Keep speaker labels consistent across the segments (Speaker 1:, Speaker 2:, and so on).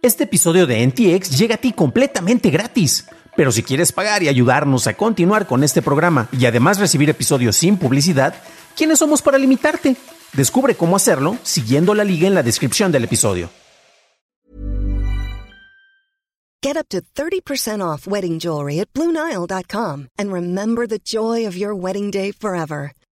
Speaker 1: Este episodio de NTX llega a ti completamente gratis. Pero si quieres pagar y ayudarnos a continuar con este programa y además recibir episodios sin publicidad, ¿quiénes somos para limitarte? Descubre cómo hacerlo siguiendo la liga en la descripción del episodio.
Speaker 2: Get up to 30% off wedding jewelry at BlueNile.com and remember the joy of your wedding day forever.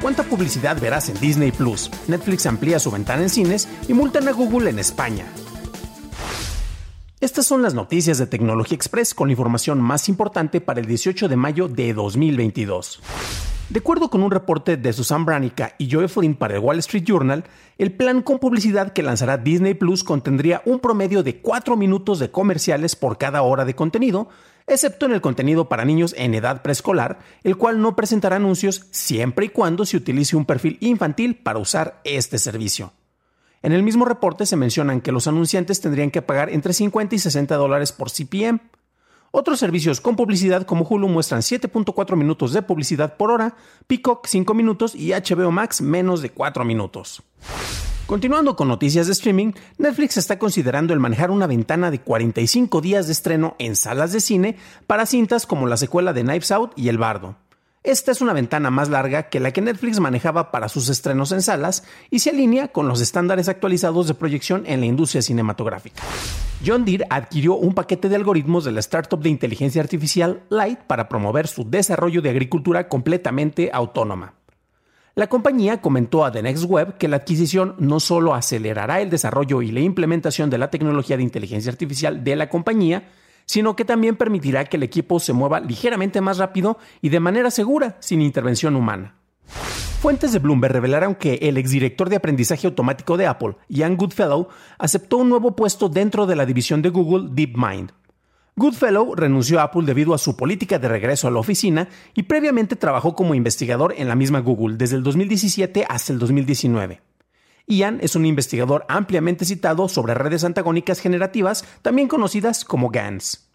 Speaker 1: ¿Cuánta publicidad verás en Disney Plus? Netflix amplía su ventana en cines y multan a Google en España. Estas son las noticias de Tecnología Express con la información más importante para el 18 de mayo de 2022. De acuerdo con un reporte de Susan Branica y Joe Flynn para el Wall Street Journal, el plan con publicidad que lanzará Disney Plus contendría un promedio de 4 minutos de comerciales por cada hora de contenido, excepto en el contenido para niños en edad preescolar, el cual no presentará anuncios siempre y cuando se utilice un perfil infantil para usar este servicio. En el mismo reporte se mencionan que los anunciantes tendrían que pagar entre 50 y 60 dólares por CPM. Otros servicios con publicidad como Hulu muestran 7.4 minutos de publicidad por hora, Peacock 5 minutos y HBO Max menos de 4 minutos. Continuando con noticias de streaming, Netflix está considerando el manejar una ventana de 45 días de estreno en salas de cine para cintas como la secuela de Knives Out y El Bardo. Esta es una ventana más larga que la que Netflix manejaba para sus estrenos en salas y se alinea con los estándares actualizados de proyección en la industria cinematográfica. John Deere adquirió un paquete de algoritmos de la startup de inteligencia artificial Light para promover su desarrollo de agricultura completamente autónoma. La compañía comentó a The Next Web que la adquisición no solo acelerará el desarrollo y la implementación de la tecnología de inteligencia artificial de la compañía, sino que también permitirá que el equipo se mueva ligeramente más rápido y de manera segura, sin intervención humana. Fuentes de Bloomberg revelaron que el exdirector de aprendizaje automático de Apple, Ian Goodfellow, aceptó un nuevo puesto dentro de la división de Google DeepMind. Goodfellow renunció a Apple debido a su política de regreso a la oficina y previamente trabajó como investigador en la misma Google desde el 2017 hasta el 2019. Ian es un investigador ampliamente citado sobre redes antagónicas generativas, también conocidas como GANs.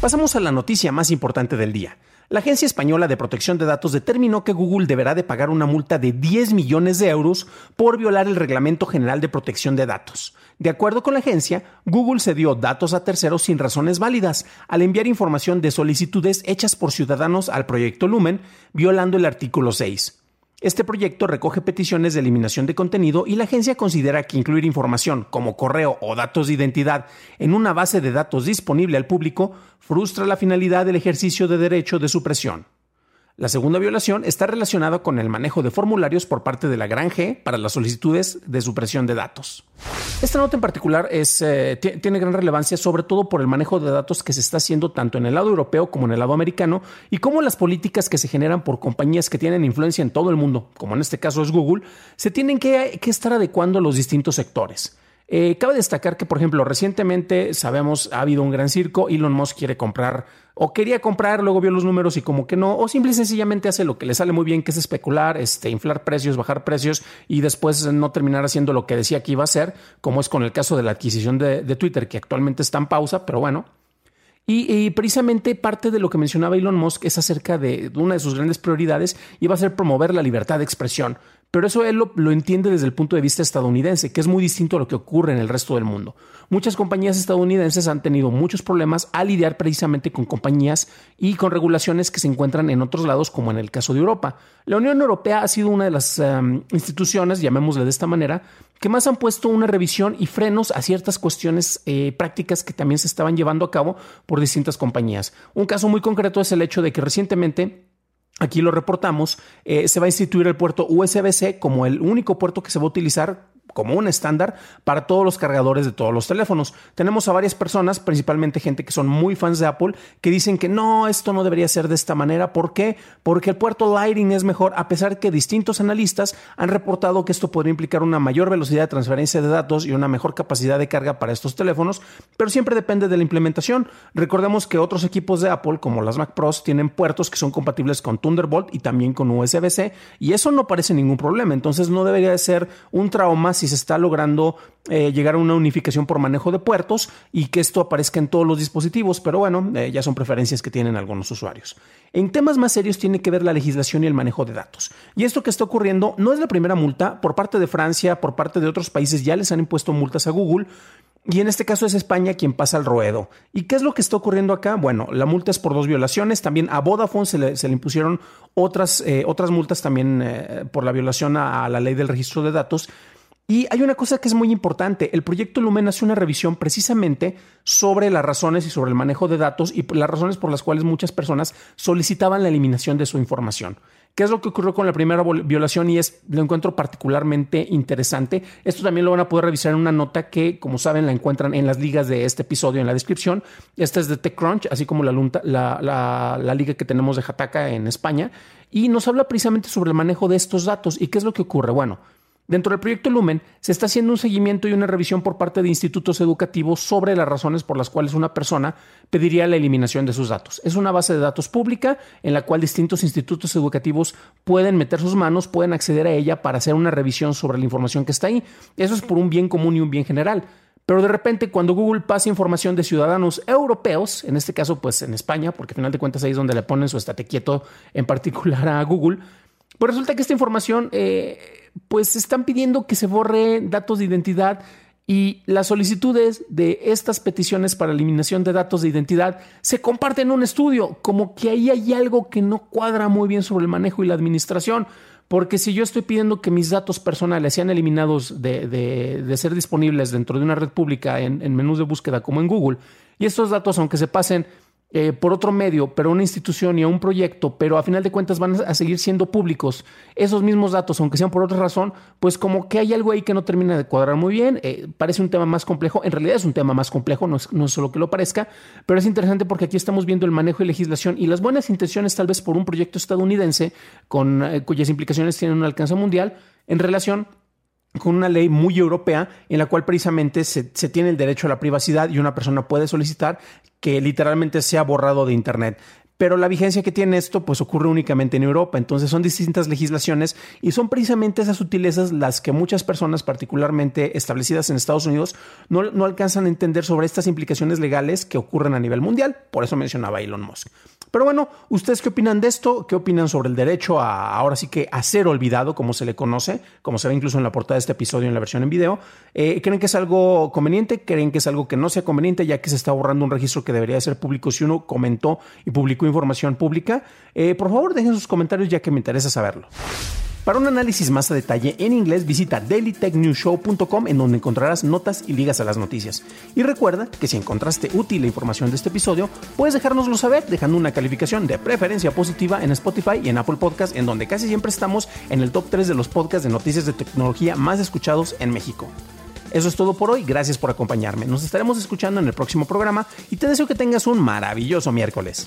Speaker 1: Pasamos a la noticia más importante del día. La Agencia Española de Protección de Datos determinó que Google deberá de pagar una multa de 10 millones de euros por violar el Reglamento General de Protección de Datos. De acuerdo con la agencia, Google cedió datos a terceros sin razones válidas al enviar información de solicitudes hechas por ciudadanos al proyecto Lumen, violando el artículo 6. Este proyecto recoge peticiones de eliminación de contenido y la agencia considera que incluir información como correo o datos de identidad en una base de datos disponible al público frustra la finalidad del ejercicio de derecho de supresión. La segunda violación está relacionada con el manejo de formularios por parte de la Gran G para las solicitudes de supresión de datos. Esta nota en particular es, eh, tiene gran relevancia, sobre todo por el manejo de datos que se está haciendo tanto en el lado europeo como en el lado americano y cómo las políticas que se generan por compañías que tienen influencia en todo el mundo, como en este caso es Google, se tienen que, que estar adecuando a los distintos sectores. Eh, cabe destacar que, por ejemplo, recientemente sabemos ha habido un gran circo, Elon Musk quiere comprar o quería comprar, luego vio los números y como que no, o simple y sencillamente hace lo que le sale muy bien, que es especular, este, inflar precios, bajar precios y después no terminar haciendo lo que decía que iba a hacer, como es con el caso de la adquisición de, Twitter, que actualmente está en pausa, pero bueno. Y, precisamente parte de lo que mencionaba Elon Musk es acerca de una de sus grandes prioridades y va a ser promover la libertad de expresión. Pero eso él lo, entiende desde el punto de vista estadounidense, que es muy distinto a lo que ocurre en el resto del mundo. Muchas compañías estadounidenses han tenido muchos problemas al lidiar precisamente con compañías y con regulaciones que se encuentran en otros lados, como en el caso de Europa. La Unión Europea ha sido una de las em, instituciones, llamémosle de esta manera, que más han puesto una revisión y frenos a ciertas cuestiones eh, prácticas que también se estaban llevando a cabo por distintas compañías. Un caso muy concreto es el hecho de que recientemente Aquí lo reportamos, eh, se va a instituir el puerto USB-C como el único puerto que se va a utilizar como un estándar para todos los cargadores de todos los teléfonos. Tenemos a varias personas, principalmente gente que son muy fans de Apple, que dicen que no, esto no debería ser de esta manera. ¿Por qué? Porque el puerto Lightning es mejor, a pesar que distintos analistas han reportado que esto podría implicar una mayor velocidad de transferencia de datos y una mejor capacidad de carga para estos teléfonos, pero siempre depende de la implementación. Recordemos que otros equipos de Apple, como las Mac Pros, tienen puertos que son compatibles con Thunderbolt y también con USB-C, y eso no parece ningún problema. Entonces no debería de ser un trauma si se está logrando eh, llegar a una unificación por manejo de puertos y que esto aparezca en todos los dispositivos, pero bueno, eh, ya son preferencias que tienen algunos usuarios. En temas más serios tiene que ver la legislación y el manejo de datos. Y esto que está ocurriendo no es la primera multa, por parte de Francia, por parte de otros países ya les han impuesto multas a Google. Y en este caso es España quien pasa el ruedo. ¿Y qué es lo que está ocurriendo acá? Bueno, la multa es por dos violaciones. También a Vodafone se le, impusieron otras, eh, otras multas también por la violación a, la ley del registro de datos. Y hay una cosa que es muy importante. El proyecto Lumen hace una revisión precisamente sobre las razones y sobre el manejo de datos y las razones por las cuales muchas personas solicitaban la eliminación de su información. ¿Qué es lo que ocurrió con la primera violación? Y es, lo encuentro particularmente interesante. Esto también lo van a poder revisar en una nota que, como saben, la encuentran en las ligas de este episodio en la descripción. Esta es de TechCrunch, así como la, la, liga que tenemos de Hataka en España. Y nos habla precisamente sobre el manejo de estos datos. ¿Y qué es lo que ocurre? Bueno, Dentro del proyecto Lumen se está haciendo un seguimiento y una revisión por parte de institutos educativos sobre las razones por las cuales una persona pediría la eliminación de sus datos. Es una base de datos pública en la cual distintos institutos educativos pueden meter sus manos, pueden acceder a ella para hacer una revisión sobre la información que está ahí. Eso es por un bien común y un bien general. Pero de repente cuando Google pasa información de ciudadanos europeos, en este caso pues en España, porque al final de cuentas ahí es donde le ponen su estate quieto en particular a Google, pues resulta que esta información eh, pues están pidiendo que se borre datos de identidad y las solicitudes de estas peticiones para eliminación de datos de identidad se comparten en un estudio, como que ahí hay algo que no cuadra muy bien sobre el manejo y la administración. Porque si yo estoy pidiendo que mis datos personales sean eliminados de, ser disponibles dentro de una red pública en, en menús de búsqueda como en Google, y estos datos, aunque se pasen eh, por otro medio, pero a una institución y a un proyecto, pero a final de cuentas van a seguir siendo públicos esos mismos datos, aunque sean por otra razón, pues como que hay algo ahí que no termina de cuadrar muy bien. Eh, parece un tema más complejo, en realidad es un tema más complejo, no es, no es solo que lo parezca, pero es interesante porque aquí estamos viendo el manejo y legislación y las buenas intenciones tal vez por un proyecto estadounidense con, eh, cuyas implicaciones tienen un alcance mundial en relación con una ley muy europea en la cual precisamente se, tiene el derecho a la privacidad y una persona puede solicitar que literalmente sea borrado de Internet pero la vigencia que tiene esto pues ocurre únicamente en Europa, entonces son distintas legislaciones y son precisamente esas sutilezas las que muchas personas, particularmente establecidas en Estados Unidos, no, no alcanzan a entender sobre estas implicaciones legales que ocurren a nivel mundial, por eso mencionaba Elon Musk. Pero bueno, ¿ustedes qué opinan de esto? ¿Qué opinan sobre el derecho a ahora sí que a ser olvidado, como se le conoce, como se ve incluso en la portada de este episodio en la versión en video? Eh, ¿Creen que es algo conveniente? ¿Creen que es algo que no sea conveniente ya que se está borrando un registro que debería ser público si uno comentó y publicó información pública? Eh, por favor, dejen sus comentarios ya que me interesa saberlo. Para un análisis más a detalle en inglés, visita dailytechnewshow.com en donde encontrarás notas y ligas a las noticias. Y recuerda que si encontraste útil la información de este episodio, puedes dejárnoslo saber dejando una calificación de preferencia positiva en Spotify y en Apple Podcast, en donde casi siempre estamos en el top 3 de los podcasts de noticias de tecnología más escuchados en México. Eso es todo por hoy, gracias por acompañarme. Nos estaremos escuchando en el próximo programa y te deseo que tengas un maravilloso miércoles.